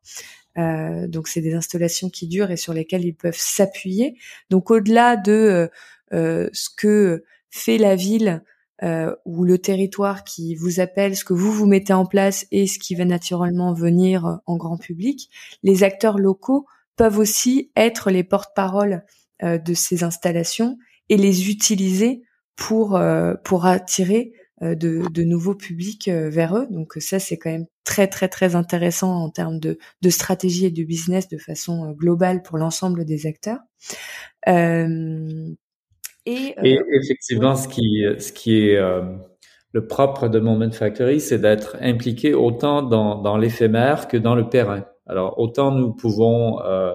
Euh, donc c'est des installations qui durent et sur lesquelles ils peuvent s'appuyer. Donc au-delà de ce que fait la ville euh, ou le territoire qui vous appelle, ce que vous vous mettez en place et ce qui va naturellement venir en grand public, les acteurs locaux peuvent aussi être les porte-parole euh, de ces installations et les utiliser pour euh, pour attirer euh, de, de, nouveaux publics vers eux. Donc ça c'est quand même très très très intéressant en termes de, stratégie et de business de façon globale pour l'ensemble des acteurs. Euh, et, effectivement, ce qui ce qui est le propre de Moment Factory, c'est d'être impliqué autant dans, dans l'éphémère que dans le périn. Alors autant nous pouvons euh,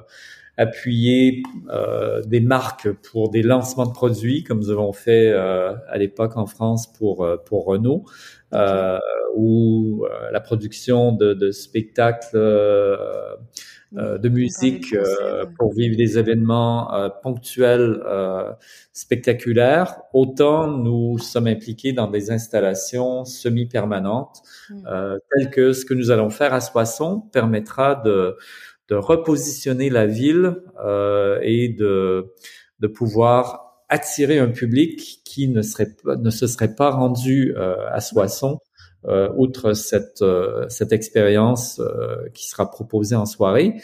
appuyer euh, des marques pour des lancements de produits, comme nous avons fait euh, à l'époque en France pour euh, pour Renault, euh, ou euh, la production de, de spectacles de musique pour vivre des événements ponctuels spectaculaires. Autant nous sommes impliqués dans des installations semi-permanentes, mmh. telles que ce que nous allons faire à Soissons permettra de de repositionner la ville euh, et de, de pouvoir attirer un public qui ne serait ne se serait pas rendu euh, à Soissons euh, outre cette euh, cette expérience euh, qui sera proposée en soirée.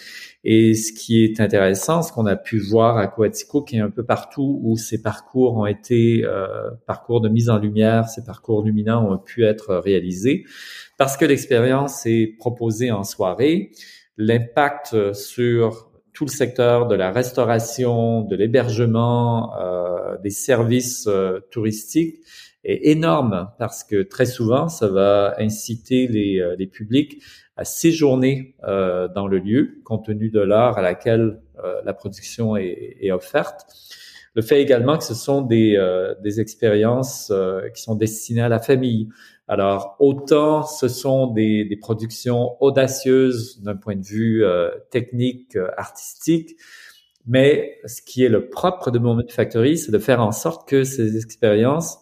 Et ce qui est intéressant, ce qu'on a pu voir à Coatico, qui est un peu partout où ces parcours ont été euh, parcours de mise en lumière, ces parcours luminants ont pu être réalisés, parce que l'expérience est proposée en soirée l'impact sur tout le secteur de la restauration, de l'hébergement, euh, des services euh, touristiques est énorme parce que très souvent, ça va inciter les, euh, les publics à séjourner euh, dans le lieu compte tenu de l'heure à laquelle euh, la production est, est, offerte. Le fait également que ce sont des, des expériences qui sont destinées à la famille. Alors, autant ce sont des, des productions audacieuses d'un point de vue technique, artistique, mais ce qui est le propre de Moment Factory, c'est de faire en sorte que ces expériences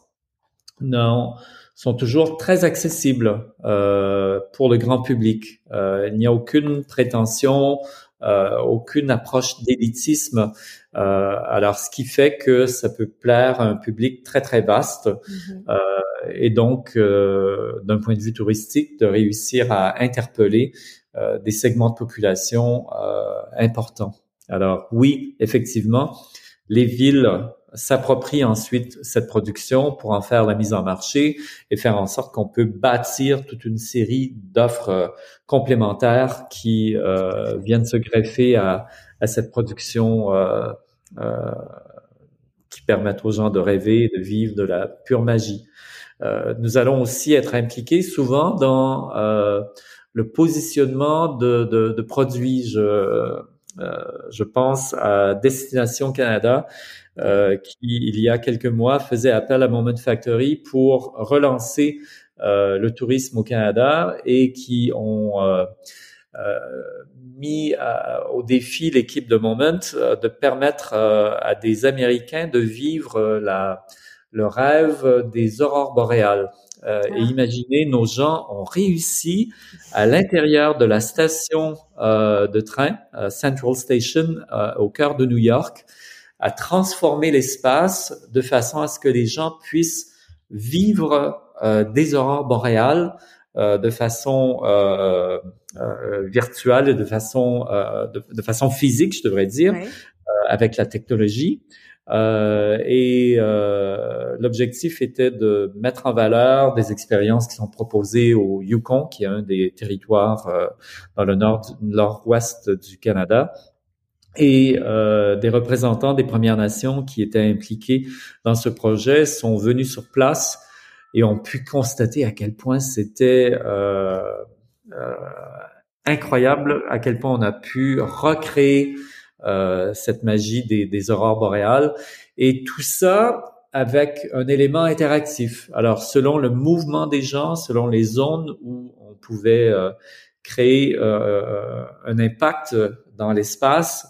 non, sont toujours très accessibles euh, pour le grand public. Euh, il n'y a aucune prétention, euh, aucune approche d'élitisme. Euh, alors, ce qui fait que ça peut plaire à un public très très vaste mm-hmm. euh, et donc, euh, d'un point de vue touristique, de réussir à interpeller des segments de population importants. Alors, oui, effectivement, les villes s'approprie ensuite cette production pour en faire la mise en marché et faire en sorte qu'on peut bâtir toute une série d'offres euh, complémentaires qui euh, viennent se greffer à, à cette production euh, euh, permettent aux gens de rêver, de vivre de la pure magie. Euh, nous allons aussi être impliqués souvent dans le positionnement de, de, de produits. Je, je pense à Destination Canada, euh, qui, il y a quelques mois, faisait appel à Moment Factory pour relancer euh, le tourisme au Canada et qui ont euh, mis au défi l'équipe de Moment de permettre à des Américains de vivre la, le rêve des aurores boréales. Euh, et ah. imaginez, nos gens ont réussi à l'intérieur de la station euh, de train, Central Station, au cœur de New York, à transformer l'espace de façon à ce que les gens puissent vivre euh, des aurores boréales euh, de façon euh, euh virtuelle, de façon euh, de, de, façon physique, je devrais dire, avec la technologie. et l'objectif était de mettre en valeur des expériences qui sont proposées au Yukon, qui est un des territoires dans le nord nord-ouest du Canada, et euh, des représentants des Premières Nations qui étaient impliqués dans ce projet sont venus sur place et ont pu constater à quel point c'était euh, euh, incroyable, à quel point on a pu recréer euh, cette magie des, des aurores boréales. Et tout ça avec un élément interactif. Alors, selon le mouvement des gens, selon les zones où on pouvait euh, créer euh, un impact dans l'espace,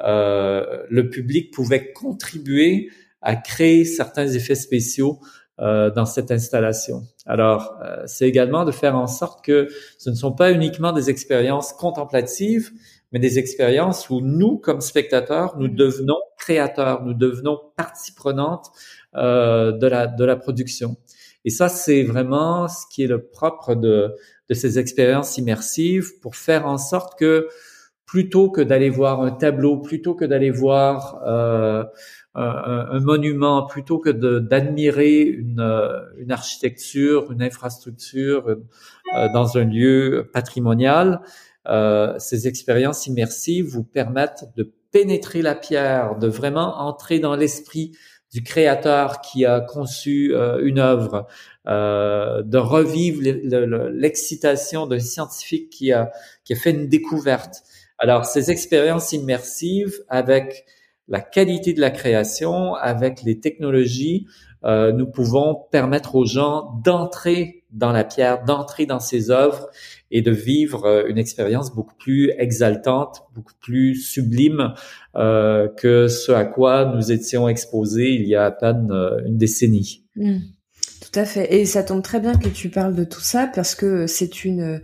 euh, le public pouvait contribuer à créer certains effets spéciaux euh, dans cette installation. Alors, euh, c'est également de faire en sorte que ce ne sont pas uniquement des expériences contemplatives, mais des expériences où nous, comme spectateurs, nous devenons créateurs, nous devenons partie prenante euh, de la de la production. Et ça, c'est vraiment ce qui est le propre de de ces expériences immersives pour faire en sorte que plutôt que d'aller voir un tableau, plutôt que d'aller voir euh, un, monument, plutôt que d'admirer une, euh, une, architecture, une infrastructure euh, dans un lieu patrimonial, euh, ces expériences immersives vous permettent de pénétrer la pierre, de vraiment entrer dans l'esprit du créateur qui a conçu une œuvre, euh, de revivre l'excitation d'un scientifique qui a, qui a fait une découverte. Alors, ces expériences immersives avec la qualité de la création, avec les technologies, euh, nous pouvons permettre aux gens d'entrer dans la pierre, d'entrer dans ces œuvres et de vivre euh, une expérience beaucoup plus exaltante, beaucoup plus sublime euh, que ce à quoi nous étions exposés il y a à peine euh, une décennie. Mmh. Tout à fait. Et ça tombe très bien que tu parles de tout ça parce que c'est une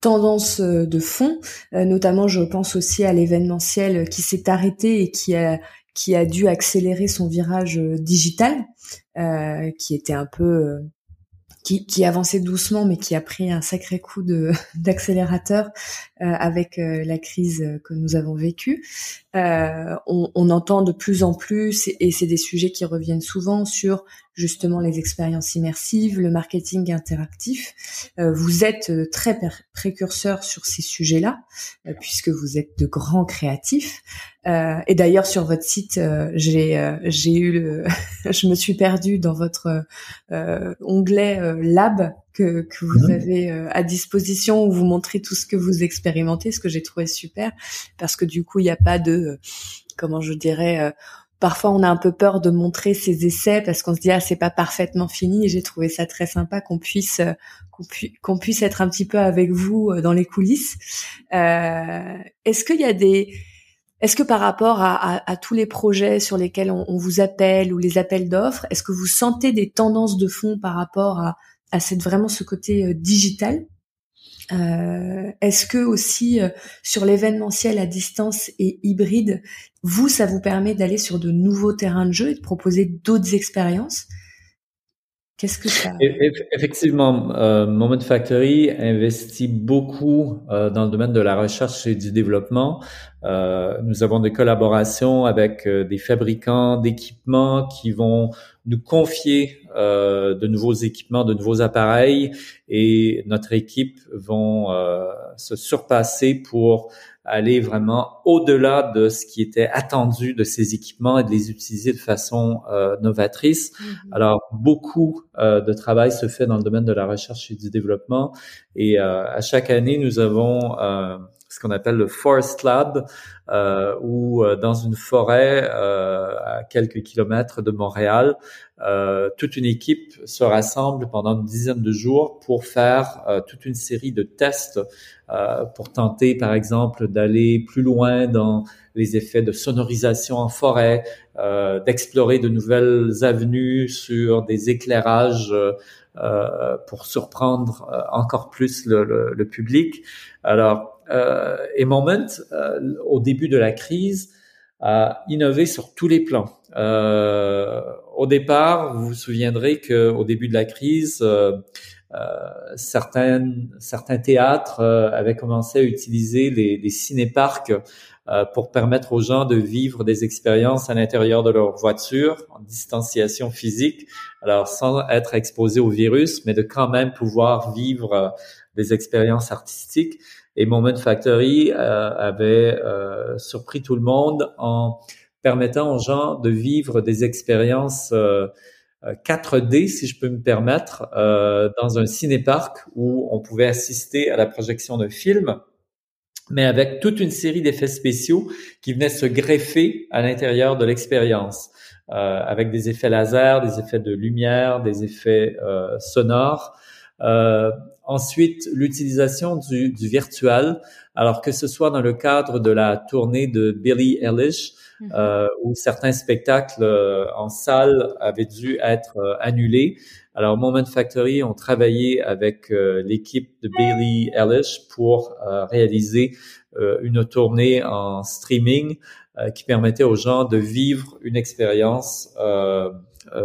tendance euh, de fond. Euh, notamment, je pense aussi à l'événementiel qui s'est arrêté et qui a qui a dû accélérer son virage euh, digital, qui était un peu qui, qui, avançait doucement, mais qui a pris un sacré coup [LAUGHS] d'accélérateur avec la crise que nous avons vécue. Euh, on, on, entend de plus en plus, et c'est des sujets qui reviennent souvent sur justement les expériences immersives, le marketing interactif. vous êtes très précurseur sur ces sujets-là, puisque vous êtes de grands créatifs. et d'ailleurs sur votre site, j'ai j'ai eu le, [LAUGHS] je me suis perdue dans votre onglet lab que, que vous mhm. avez à disposition où vous montrez tout ce que vous expérimentez, ce que j'ai trouvé super, parce que du coup il n'y a pas de comment je dirais euh, parfois on a un peu peur de montrer ses essais parce qu'on se dit ah c'est pas parfaitement fini et j'ai trouvé ça très sympa qu'on puisse euh, qu'on puisse être un petit peu avec vous euh, dans les coulisses. est-ce qu'il y a des est-ce que par rapport à, tous les projets sur lesquels on, vous appelle ou les appels d'offres, est-ce que vous sentez des tendances de fond par rapport à, à cette vraiment ce côté digital. Euh, Est-ce que aussi euh, sur l'événementiel à distance et hybride, vous, ça vous permet d'aller sur de nouveaux terrains de jeu et de proposer d'autres expériences? Qu'est-ce que ça Effectivement, euh, Moment Factory investit beaucoup euh, dans le domaine de la recherche et du développement. Euh, nous avons des collaborations avec euh, des fabricants d'équipements qui vont nous confier de nouveaux équipements, de nouveaux appareils, et notre équipe vont se surpasser pour aller vraiment au-delà de ce qui était attendu de ces équipements et de les utiliser de façon euh, novatrice. Mm-hmm. Alors, beaucoup euh, de travail se fait dans le domaine de la recherche et du développement. Et euh, à chaque année, nous avons ce qu'on appelle le Forest Lab, euh, où dans une forêt à quelques kilomètres de Montréal, toute une équipe se rassemble pendant une dizaine de jours pour faire toute une série de tests euh, pour tenter, par exemple, d'aller plus loin dans les effets de sonorisation en forêt, euh, d'explorer de nouvelles avenues sur des éclairages euh, pour surprendre encore plus le, le, public. Alors, et Moment, au début de la crise, a innové sur tous les plans. Euh, au départ, vous vous souviendrez qu'au début de la crise, euh, certains, certains théâtres euh, avaient commencé à utiliser les, les cinéparcs euh, pour permettre aux gens de vivre des expériences à l'intérieur de leur voiture en distanciation physique, alors sans être exposé au virus, mais de quand même pouvoir vivre des expériences artistiques. Et Moment Factory avait surpris tout le monde en permettant aux gens de vivre des expériences 4D, euh, si je peux me permettre, euh, dans un cinéparc où on pouvait assister à la projection d'un film, mais avec toute une série d'effets spéciaux qui venaient se greffer à l'intérieur de l'expérience, euh, avec des effets laser, des effets de lumière, des effets euh, sonores. Euh, ensuite, l'utilisation du, du, virtuel, alors que ce soit dans le cadre de la tournée de Billie Eilish, Mhm. euh, où certains spectacles euh, en salle avaient dû être euh, annulés. Alors, Moment Factory ont travaillé avec euh, l'équipe de Bailey Ellis pour réaliser une tournée en streaming qui permettait aux gens de vivre une expérience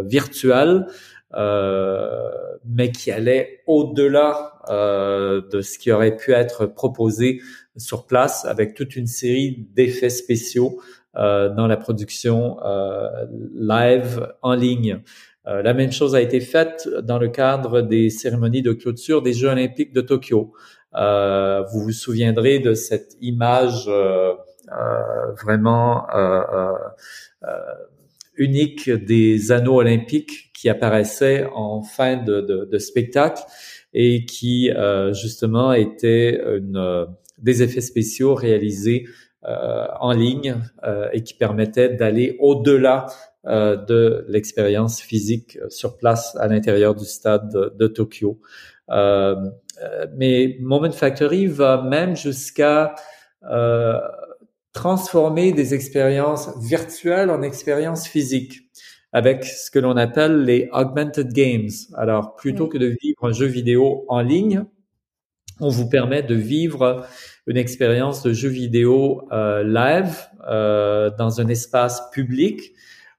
virtuelle, mais qui allait au-delà de ce qui aurait pu être proposé sur place avec toute une série d'effets spéciaux euh, dans la production euh, live en ligne. Euh, la même chose a été faite dans le cadre des cérémonies de clôture des Jeux olympiques de Tokyo. vous vous souviendrez de cette image vraiment unique des anneaux olympiques qui apparaissaient en fin de, de, de spectacle et qui justement étaient une, des effets spéciaux réalisés euh, en ligne euh, et qui permettait d'aller au-delà euh, de l'expérience physique sur place à l'intérieur du stade de, Tokyo. mais Moment Factory va même jusqu'à transformer des expériences virtuelles en expériences physiques avec ce que l'on appelle les augmented games. Alors, plutôt que de vivre un jeu vidéo en ligne, on vous permet de vivre une expérience de jeu vidéo euh, live euh, dans un espace public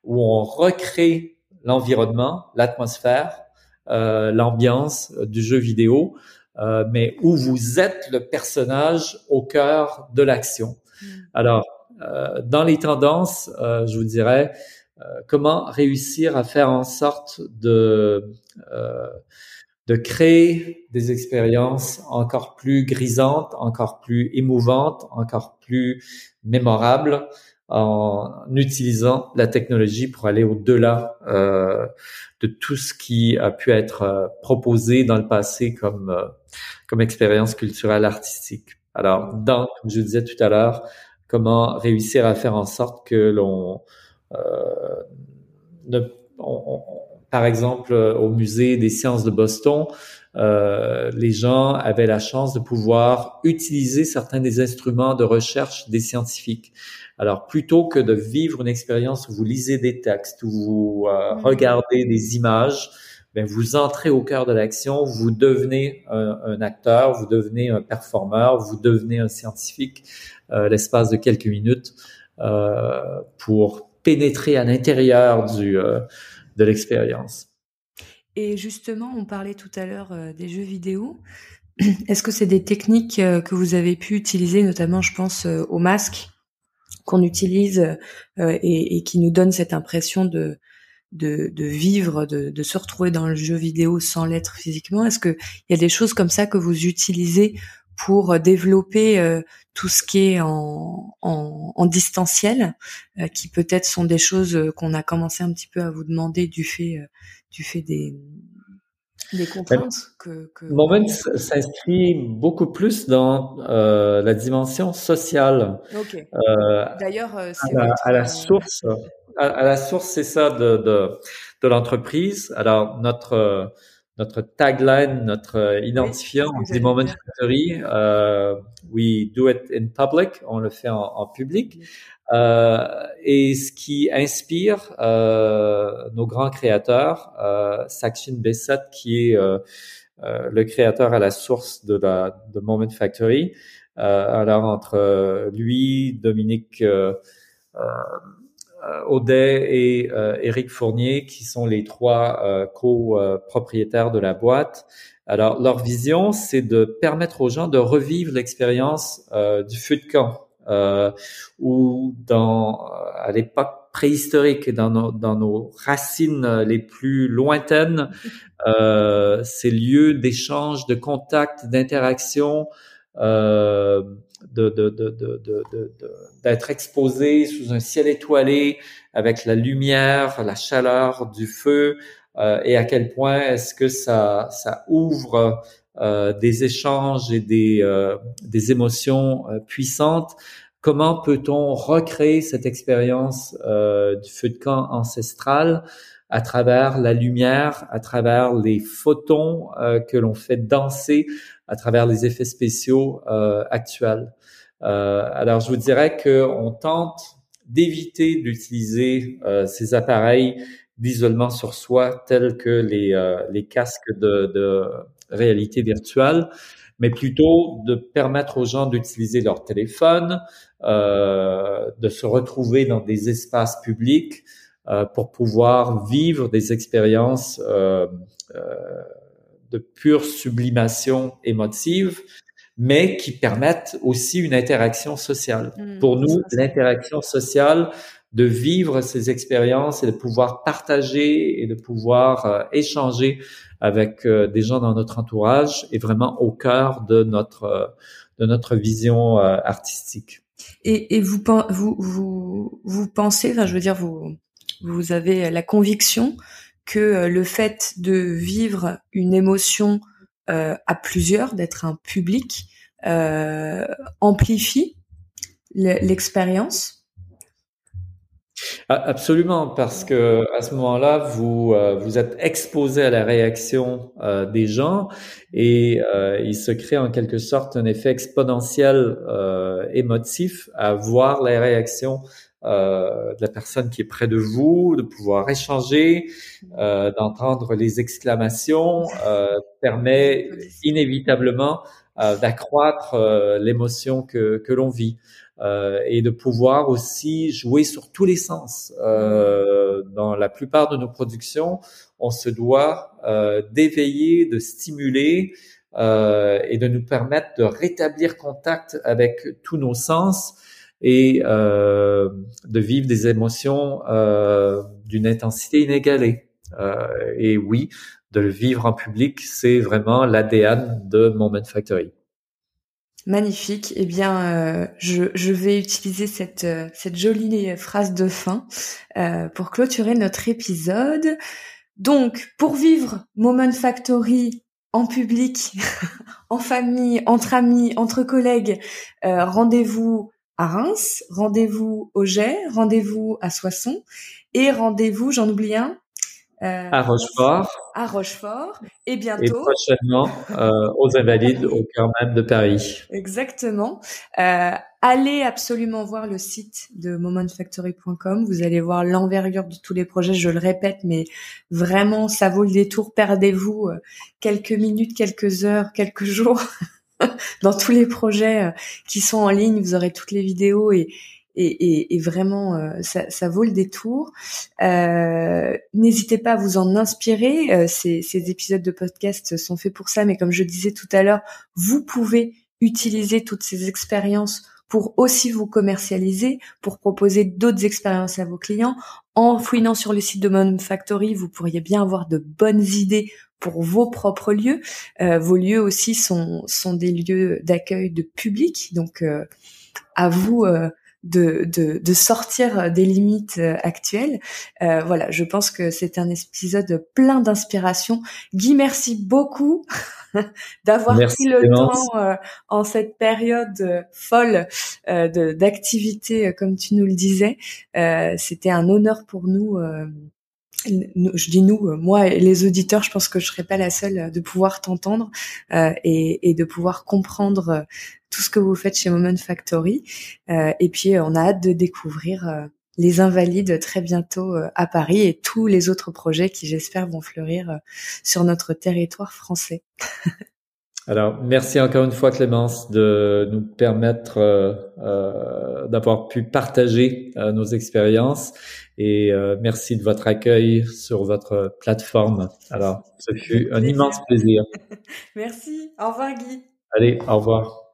où on recrée l'environnement, l'atmosphère, euh, l'ambiance du jeu vidéo, euh, mais où vous êtes le personnage au cœur de l'action. Hmm. Alors, euh, dans les tendances, je vous dirais, comment réussir à faire en sorte de de créer des expériences encore plus grisantes, encore plus émouvantes, encore plus mémorables en utilisant la technologie pour aller au-delà euh, de tout ce qui a pu être euh, proposé dans le passé comme euh, comme expérience culturelle artistique. Alors, dans, comme je disais tout à l'heure, comment réussir à faire en sorte que l'on euh, ne on, par exemple, euh, au musée des sciences de Boston, euh, les gens avaient la chance de pouvoir utiliser certains des instruments de recherche des scientifiques. Alors, plutôt que de vivre une expérience où vous lisez des textes, où vous euh, mm. regardez des images, ben, vous entrez au cœur de l'action, vous devenez un, acteur, vous devenez un performeur, vous devenez un scientifique euh, l'espace de quelques minutes euh, pour pénétrer à l'intérieur euh, de l'expérience. Et justement, on parlait tout à l'heure euh, des jeux vidéo. [CLEARS THROAT] Est-ce que c'est des techniques euh, que vous avez pu utiliser, notamment, je pense, au masque qu'on utilise et, qui nous donne cette impression de, de, vivre, de, de, se retrouver dans le jeu vidéo sans l'être physiquement? Est-ce qu'il y a des choses comme ça que vous utilisez pour développer euh, tout ce qui est en, en, en distanciel, euh, qui peut-être sont des choses euh, qu'on a commencé un petit peu à vous demander du fait du fait des des contraintes que, que... Moment s'inscrit beaucoup plus dans euh, la dimension sociale. Okay. Euh, D'ailleurs, c'est à, à, la source. À, à la source, c'est ça de de, de l'entreprise. Alors notre notre tagline, notre euh, identifiant, on dit Moment Factory, euh, we do it in public, on le fait en, en public. Euh, et ce qui inspire euh, nos grands créateurs, euh, Sakshin Bessat, qui est euh, le créateur à la source de la de Moment Factory. alors entre lui, Dominique euh, Audet et euh, Éric Fournier, qui sont les trois euh, co-propriétaires de la boîte. Alors, leur vision, c'est de permettre aux gens de revivre l'expérience du feu de camp, euh, où dans à l'époque préhistorique dans nos, dans nos racines les plus lointaines, euh, ces lieux d'échange, de contact, d'interaction, euh, de, de, de, d'être exposé sous un ciel étoilé avec la lumière, la chaleur du feu, euh, et à quel point est-ce que ça, ça ouvre euh, des échanges et des, euh, des émotions euh, puissantes. Comment peut-on recréer cette expérience euh, du feu de camp ancestral à travers la lumière, à travers les photons que l'on fait danser à travers les effets spéciaux euh, actuels. Euh, alors, je vous dirais qu'on tente d'éviter d'utiliser euh, ces appareils d'isolement sur soi tels que les, les casques de, de réalité virtuelle, mais plutôt de permettre aux gens d'utiliser leur téléphone, euh, de se retrouver dans des espaces publics euh, pour pouvoir vivre des expériences euh, de pure sublimation émotive, mais qui permettent aussi une interaction sociale. Mmh, Pour nous, l'interaction sociale, de vivre ces expériences et de pouvoir partager et de pouvoir euh, échanger avec euh, des gens dans notre entourage est vraiment au cœur de notre euh, de notre vision artistique. Et, et vous, vous vous vous pensez, enfin je veux dire vous vous avez la conviction que euh, le fait de vivre une émotion euh, à plusieurs, d'être un public, euh, amplifie l'expérience? Absolument, parce que à ce moment-là, vous vous êtes exposé à la réaction des gens et il se crée en quelque sorte un effet exponentiel émotif à voir la réaction euh, de la personne qui est près de vous, de pouvoir échanger, euh, d'entendre les exclamations, euh, permet inévitablement euh, d'accroître euh, l'émotion que, que l'on vit. et de pouvoir aussi jouer sur tous les sens. dans la plupart de nos productions, on se doit d'éveiller, de stimuler et de nous permettre de rétablir contact avec tous nos sens et de vivre des émotions d'une intensité inégalée. et oui, de le vivre en public, c'est vraiment l'ADN de Moment Factory. Magnifique. Eh bien, euh, je, je, vais utiliser cette, euh, cette jolie phrase de fin euh, pour clôturer notre épisode. Donc, pour vivre Moment Factory en public, [LAUGHS] en famille, entre amis, entre collègues, rendez-vous à Reims, rendez-vous au Jet, rendez-vous à Soissons et rendez-vous, j'en oublie un, euh, à Rochefort. À Rochefort. Et bientôt. Et prochainement euh, aux Invalides au cœur même de Paris. Exactement. Euh, allez absolument voir le site de momentfactory.com. Vous allez voir l'envergure de tous les projets. Je le répète, mais vraiment, ça vaut le détour. Perdez-vous quelques minutes, quelques heures, quelques [LAUGHS] jours [LAUGHS] dans tous les projets euh, qui sont en ligne. Vous aurez toutes les vidéos et, et, et, vraiment euh, ça, ça, vaut le détour. Euh, N'hésitez pas à vous en inspirer. Ces, ces, épisodes de podcast sont faits pour ça, mais comme je disais tout à l'heure, vous pouvez utiliser toutes ces expériences pour aussi vous commercialiser, pour proposer d'autres expériences à vos clients. En fouinant sur le site de Mon Factory, vous pourriez bien avoir de bonnes idées pour vos propres lieux. Euh, vos lieux aussi sont, sont des lieux d'accueil de public, donc euh, à vous euh, de, de, de, sortir des limites euh, actuelles. Euh, voilà, je pense que c'est un épisode plein d'inspiration. Guy, merci beaucoup [LAUGHS] d'avoir pris le temps euh, en cette période folle d'activité, comme tu nous le disais. C'était un honneur pour nous je dis nous, moi et les auditeurs, je pense que je serais pas la seule de pouvoir t'entendre euh, et, et, de pouvoir comprendre tout ce que vous faites chez Moment Factory. Euh, et puis, on a hâte de découvrir euh, les Invalides très bientôt euh, à Paris et tous les autres projets qui, j'espère, vont fleurir sur notre territoire français. [LAUGHS] Alors, merci encore une fois, Clémence, de nous permettre euh, d'avoir pu partager nos expériences et merci de votre accueil sur votre plateforme. Alors, ce fut un immense plaisir. [LAUGHS] merci. Au revoir, Guy. Allez, au revoir.